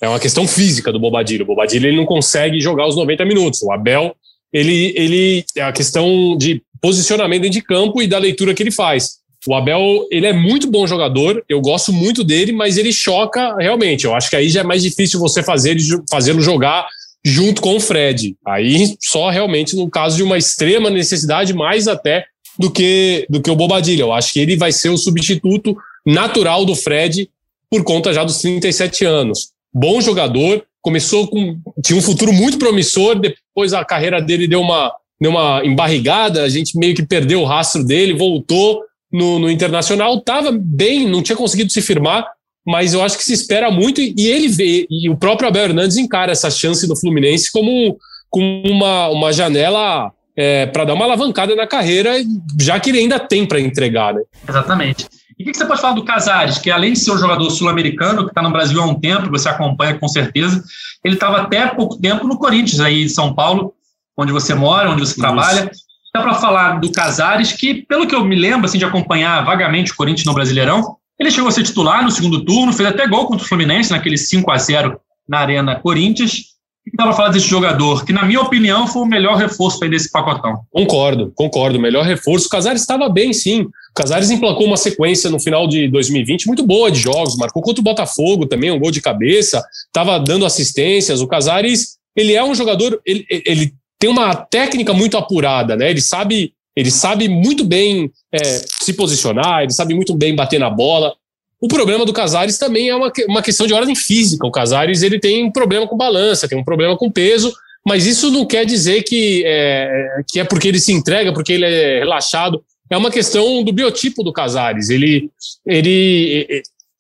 é uma questão física do Bobadilha, o Bobadilha ele não consegue jogar os 90 minutos, o Abel, ele, ele é a questão de posicionamento de campo e da leitura que ele faz. O Abel, ele é muito bom jogador, eu gosto muito dele, mas ele choca realmente. Eu acho que aí já é mais difícil você fazer fazê-lo jogar junto com o Fred. Aí só realmente no caso de uma extrema necessidade, mais até do que do que o Bobadilha. Eu acho que ele vai ser o substituto natural do Fred por conta já dos 37 anos. Bom jogador, começou com tinha um futuro muito promissor, depois a carreira dele deu uma deu uma embarrigada, a gente meio que perdeu o rastro dele, voltou no, no Internacional, estava bem, não tinha conseguido se firmar, mas eu acho que se espera muito e, ele vê, e o próprio Abel Hernandes encara essa chance do Fluminense como, como uma, uma janela é, para dar uma alavancada na carreira, já que ele ainda tem para entregar. Né? Exatamente. E o que você pode falar do Casares, que além de ser um jogador sul-americano, que está no Brasil há um tempo, você acompanha com certeza, ele estava até pouco tempo no Corinthians, aí em São Paulo, onde você mora, onde você Isso. trabalha. Dá para falar do Casares, que, pelo que eu me lembro assim, de acompanhar vagamente o Corinthians no Brasileirão, ele chegou a ser titular no segundo turno, fez até gol contra o Fluminense, naquele 5 a 0 na Arena Corinthians. O que dá para desse jogador, que, na minha opinião, foi o melhor reforço aí desse pacotão? Concordo, concordo. Melhor reforço. O Casares estava bem, sim. O Casares emplacou uma sequência no final de 2020 muito boa de jogos. Marcou contra o Botafogo também, um gol de cabeça. Estava dando assistências. O Casares, ele é um jogador. Ele, ele tem uma técnica muito apurada, né? Ele sabe, ele sabe muito bem é, se posicionar, ele sabe muito bem bater na bola. O problema do Casares também é uma, uma questão de ordem física. O Casares ele tem um problema com balança, tem um problema com peso, mas isso não quer dizer que é, que é porque ele se entrega, porque ele é relaxado. É uma questão do biotipo do Casares. Ele, ele,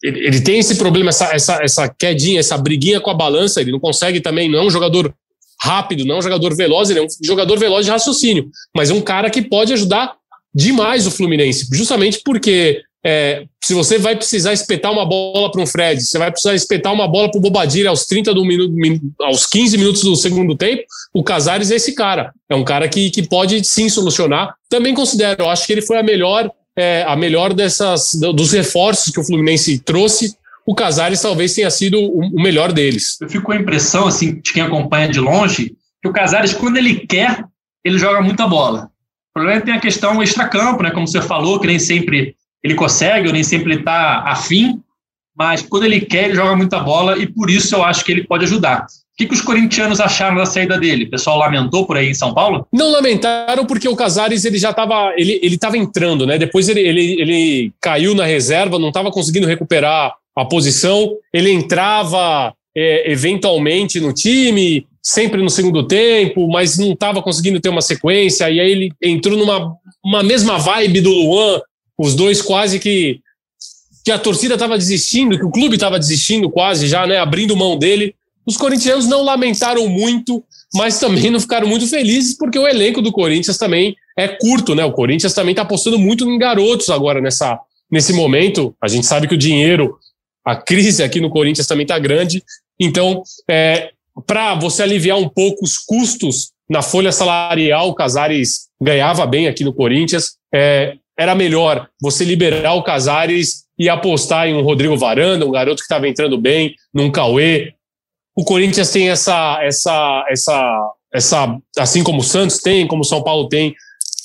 ele, ele tem esse problema, essa, essa, essa quedinha, essa briguinha com a balança. Ele não consegue também, não é um jogador rápido, não é um jogador veloz, ele é um jogador veloz de raciocínio, mas é um cara que pode ajudar demais o Fluminense, justamente porque é, se você vai precisar espetar uma bola para um Fred, você vai precisar espetar uma bola para o Bobadilha aos 30 do minuto, aos 15 minutos do segundo tempo, o Casares é esse cara. É um cara que, que pode sim solucionar. Também considero, eu acho que ele foi a melhor, é, a melhor dessas dos reforços que o Fluminense trouxe o Casares talvez tenha sido o melhor deles. Eu fico com a impressão, assim, de quem acompanha de longe, que o Casares, quando ele quer, ele joga muita bola. O problema é que tem a questão extracampo, né? Como você falou, que nem sempre ele consegue, ou nem sempre ele está afim, mas quando ele quer, ele joga muita bola e por isso eu acho que ele pode ajudar. O que, que os corintianos acharam da saída dele? O pessoal lamentou por aí em São Paulo? Não lamentaram porque o Casares ele já estava ele ele estava entrando, né? Depois ele, ele, ele caiu na reserva, não estava conseguindo recuperar a posição, ele entrava é, eventualmente no time, sempre no segundo tempo, mas não estava conseguindo ter uma sequência, e aí ele entrou numa uma mesma vibe do Luan, os dois quase que que a torcida estava desistindo, que o clube estava desistindo quase já, né, abrindo mão dele. Os corintianos não lamentaram muito, mas também não ficaram muito felizes porque o elenco do Corinthians também é curto, né? O Corinthians também está apostando muito em garotos agora nessa nesse momento. A gente sabe que o dinheiro a crise aqui no Corinthians também está grande. Então, é, para você aliviar um pouco os custos na folha salarial, o Casares ganhava bem aqui no Corinthians. É, era melhor você liberar o Casares e apostar em um Rodrigo Varanda, um garoto que estava entrando bem, num Cauê. O Corinthians tem essa, essa, essa, essa, assim como o Santos tem, como o São Paulo tem,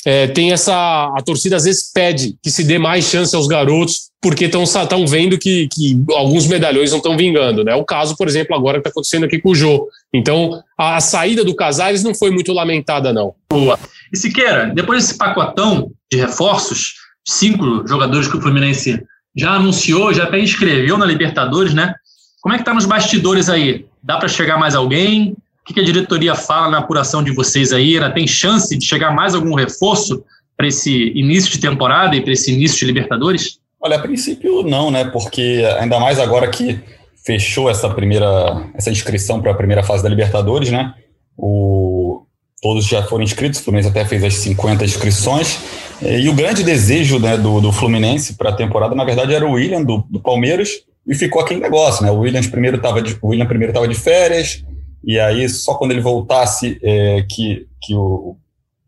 é, tem essa. A torcida às vezes pede que se dê mais chance aos garotos, porque estão vendo que, que alguns medalhões não estão vingando. Né? O caso, por exemplo, agora que está acontecendo aqui com o Jô. Então, a, a, saída do Casares não foi muito lamentada, não. Boa. E Siqueira, depois desse pacotão de reforços, cinco jogadores que o Fluminense já anunciou, já até inscreveu na Libertadores, né? Como é que tá nos bastidores aí? Dá para chegar mais alguém? O que a diretoria fala na apuração de vocês aí? Ela tem chance de chegar mais algum reforço para esse início de temporada e para esse início de Libertadores? Olha, a princípio não, né? Porque ainda mais agora que fechou essa primeira essa inscrição para a primeira fase da Libertadores, né? O, todos já foram inscritos, o Fluminense até fez as 50 inscrições. E o grande desejo né, do, do Fluminense para a temporada, na verdade, era o William do, do Palmeiras, e ficou aquele negócio, né? O William primeiro estava de, o William primeiro estava de férias, e aí só quando ele voltasse é, que, que o,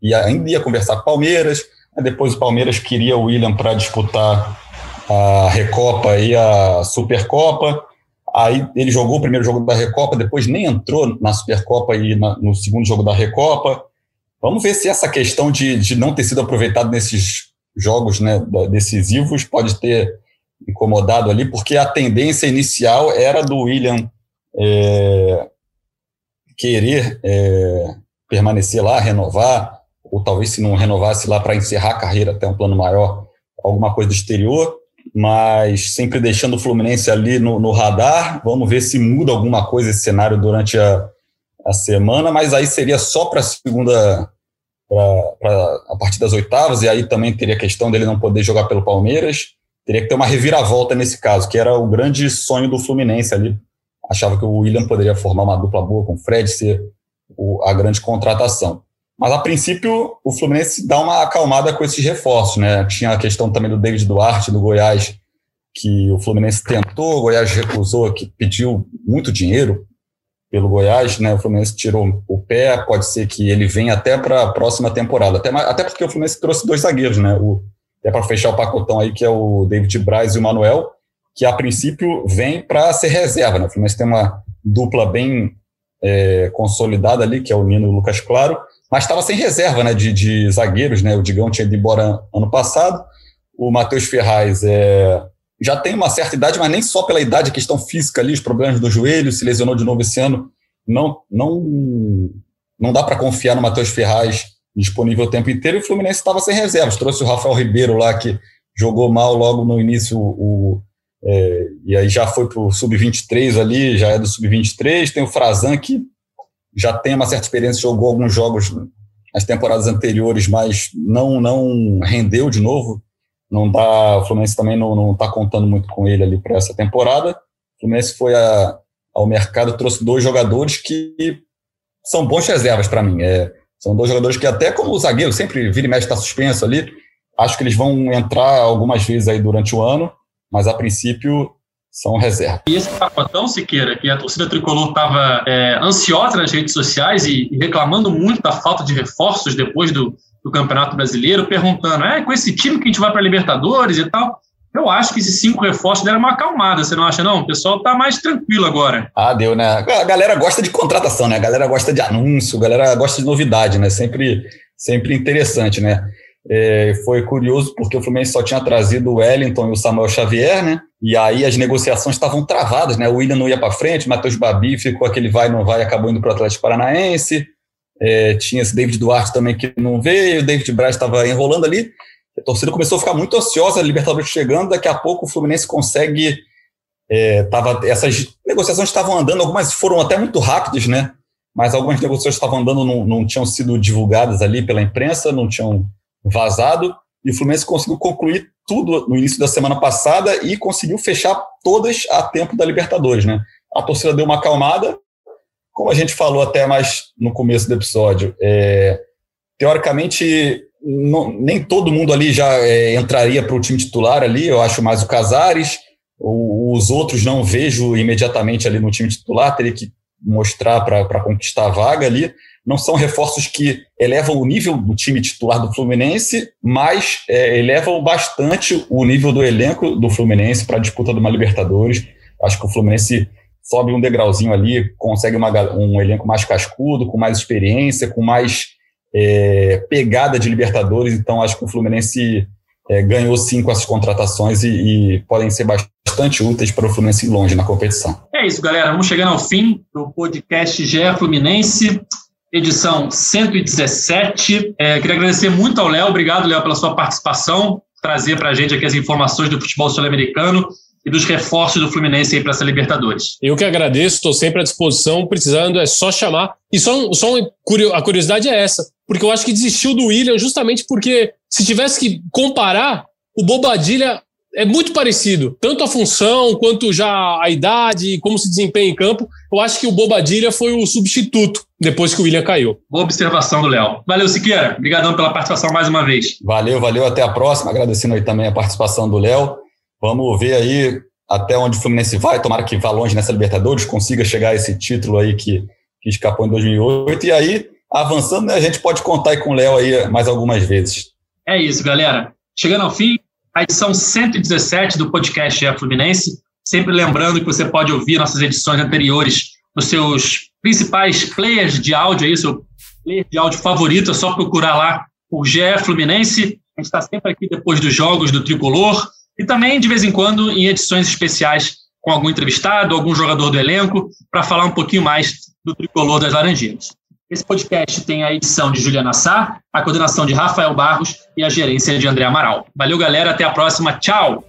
ia, ainda ia conversar com o Palmeiras, depois o Palmeiras queria o William para disputar a Recopa e a Supercopa, aí ele jogou o primeiro jogo da Recopa, depois nem entrou na Supercopa e na, no segundo jogo da Recopa, vamos ver se essa questão de, de não ter sido aproveitado nesses jogos né, decisivos pode ter incomodado ali, porque a tendência inicial era do William é, querer é, permanecer lá, renovar, ou talvez se não renovasse lá para encerrar a carreira até um plano maior, alguma coisa do exterior, mas sempre deixando o Fluminense ali no, no radar. Vamos ver se muda alguma coisa esse cenário durante a, a semana, mas aí seria só para a segunda, a partir das oitavas, e aí também teria a questão dele não poder jogar pelo Palmeiras. Teria que ter uma reviravolta nesse caso, que era o grande sonho do Fluminense ali. Achava que o William poderia formar uma dupla boa com o Fred, ser o, a grande contratação. Mas, a princípio, o Fluminense dá uma acalmada com esses reforços, né? Tinha a questão também do David Duarte, do Goiás, que o Fluminense tentou, o Goiás recusou, que pediu muito dinheiro pelo Goiás, né? O Fluminense tirou o pé, pode ser que ele venha até para a próxima temporada, até, até porque o Fluminense trouxe dois zagueiros, né? O, é para fechar o pacotão aí, que é o David Braz e o Manuel, que a princípio vem para ser reserva, né? O Fluminense tem uma dupla bem é, consolidada ali, que é o Nino e o Lucas Claro, mas estava sem reserva né, de, de, zagueiros, né? O Digão tinha ido embora ano passado, o Matheus Ferraz é, já tem uma certa idade, mas nem só pela idade, a questão física ali, os problemas do joelho, se lesionou de novo esse ano, não, não, não dá para confiar no Matheus Ferraz disponível o tempo inteiro, e o Fluminense estava sem reservas, trouxe o Rafael Ribeiro lá, que jogou mal logo no início, o, é, e aí já foi para o Sub-23 ali, já é do Sub-23, tem o Frazan, que já tem uma certa experiência, jogou alguns jogos nas temporadas anteriores, mas não não rendeu de novo. Não dá, o Fluminense também não está contando muito com ele ali para essa temporada. O Fluminense foi a, ao mercado, trouxe dois jogadores que são bons reservas para mim. É, são dois jogadores que até como o zagueiro, sempre vira e mexe está suspenso ali. Acho que eles vão entrar algumas vezes aí durante o ano, mas a princípio são reserva. E esse pacotão, Siqueira, que a torcida tricolor estava é, ansiosa nas redes sociais e, e, reclamando muito da falta de reforços depois do, do Campeonato Brasileiro, perguntando: é com esse time que a gente vai para Libertadores e tal. Eu acho que esses cinco reforços deram uma acalmada, você não acha, não? O pessoal está mais tranquilo agora. Ah, deu, né? A galera gosta de contratação, né? A galera gosta de anúncio, a galera gosta de novidade, né? Sempre, sempre interessante, né? É, foi curioso porque o Fluminense só tinha trazido o Wellington e o Samuel Xavier, né? E aí as negociações estavam travadas, né? O William não ia para frente, Matheus Babi ficou aquele vai não vai, acabou indo para o Atlético Paranaense. É, tinha esse David Duarte também que não veio, o David Braz estava enrolando ali. A torcida começou a ficar muito ansiosa, a Libertadores chegando, daqui a pouco o Fluminense consegue. É, tava, essas negociações estavam andando, algumas foram até muito rápidas, né? Mas algumas negociações estavam andando, não, não tinham sido divulgadas ali pela imprensa, não tinham vazado, e o Fluminense conseguiu concluir tudo no início da semana passada e conseguiu fechar todas a tempo da Libertadores, né? A torcida deu uma acalmada, como a gente falou até mais no começo do episódio, é, teoricamente não, nem todo mundo ali já é, entraria para o time titular ali, eu acho mais o Casares, os outros não vejo imediatamente ali no time titular, teria que mostrar para conquistar a vaga ali, não são reforços que elevam o nível do time titular do Fluminense, mas é, elevam bastante o nível do elenco do Fluminense para a disputa de uma Libertadores. Acho que o Fluminense sobe um degrauzinho ali, consegue uma, um elenco mais cascudo, com mais experiência, com mais é, pegada de Libertadores. Então, acho que o Fluminense é, ganhou sim com essas contratações e, e, podem ser bastante úteis para o Fluminense ir longe na competição. É isso, galera. Vamos chegando ao fim do podcast GE Fluminense edição 117. É, queria agradecer muito ao Léo, obrigado, Léo, pela sua participação, trazer para a gente aqui as informações do futebol sul-americano e dos reforços do Fluminense aí para essa Libertadores. Eu que agradeço, estou sempre à disposição, precisando, é só chamar. E só, só a curiosidade é essa, porque eu acho que desistiu do William justamente porque se tivesse que comparar, o Bobadilha é muito parecido, tanto a função quanto já a idade, como se desempenha em campo. Eu acho que o Bobadilha foi o substituto depois que o William caiu. Boa observação do Léo. Valeu, Siqueira. Obrigadão pela participação mais uma vez. Valeu, valeu. Até a próxima. Agradecendo aí também a participação do Léo. Vamos ver aí até onde o Fluminense vai. Tomara que vá longe nessa Libertadores, consiga chegar a esse título aí que, que escapou em 2008. E aí, avançando, né, a gente pode contar aí com o Léo aí mais algumas vezes. É isso, galera. Chegando ao fim, a edição 117 do podcast é Fluminense. Sempre lembrando que você pode ouvir nossas edições anteriores nos seus principais players de áudio, aí, seu player de áudio favorito, é só procurar lá o GE Fluminense. A gente está sempre aqui depois dos jogos do Tricolor e também, de vez em quando, em edições especiais com algum entrevistado, algum jogador do elenco, para falar um pouquinho mais do Tricolor das Laranjeiras. Esse podcast tem a edição de Juliana Sá, a coordenação de Rafael Barros e a gerência de André Amaral. Valeu, galera. Até a próxima. Tchau!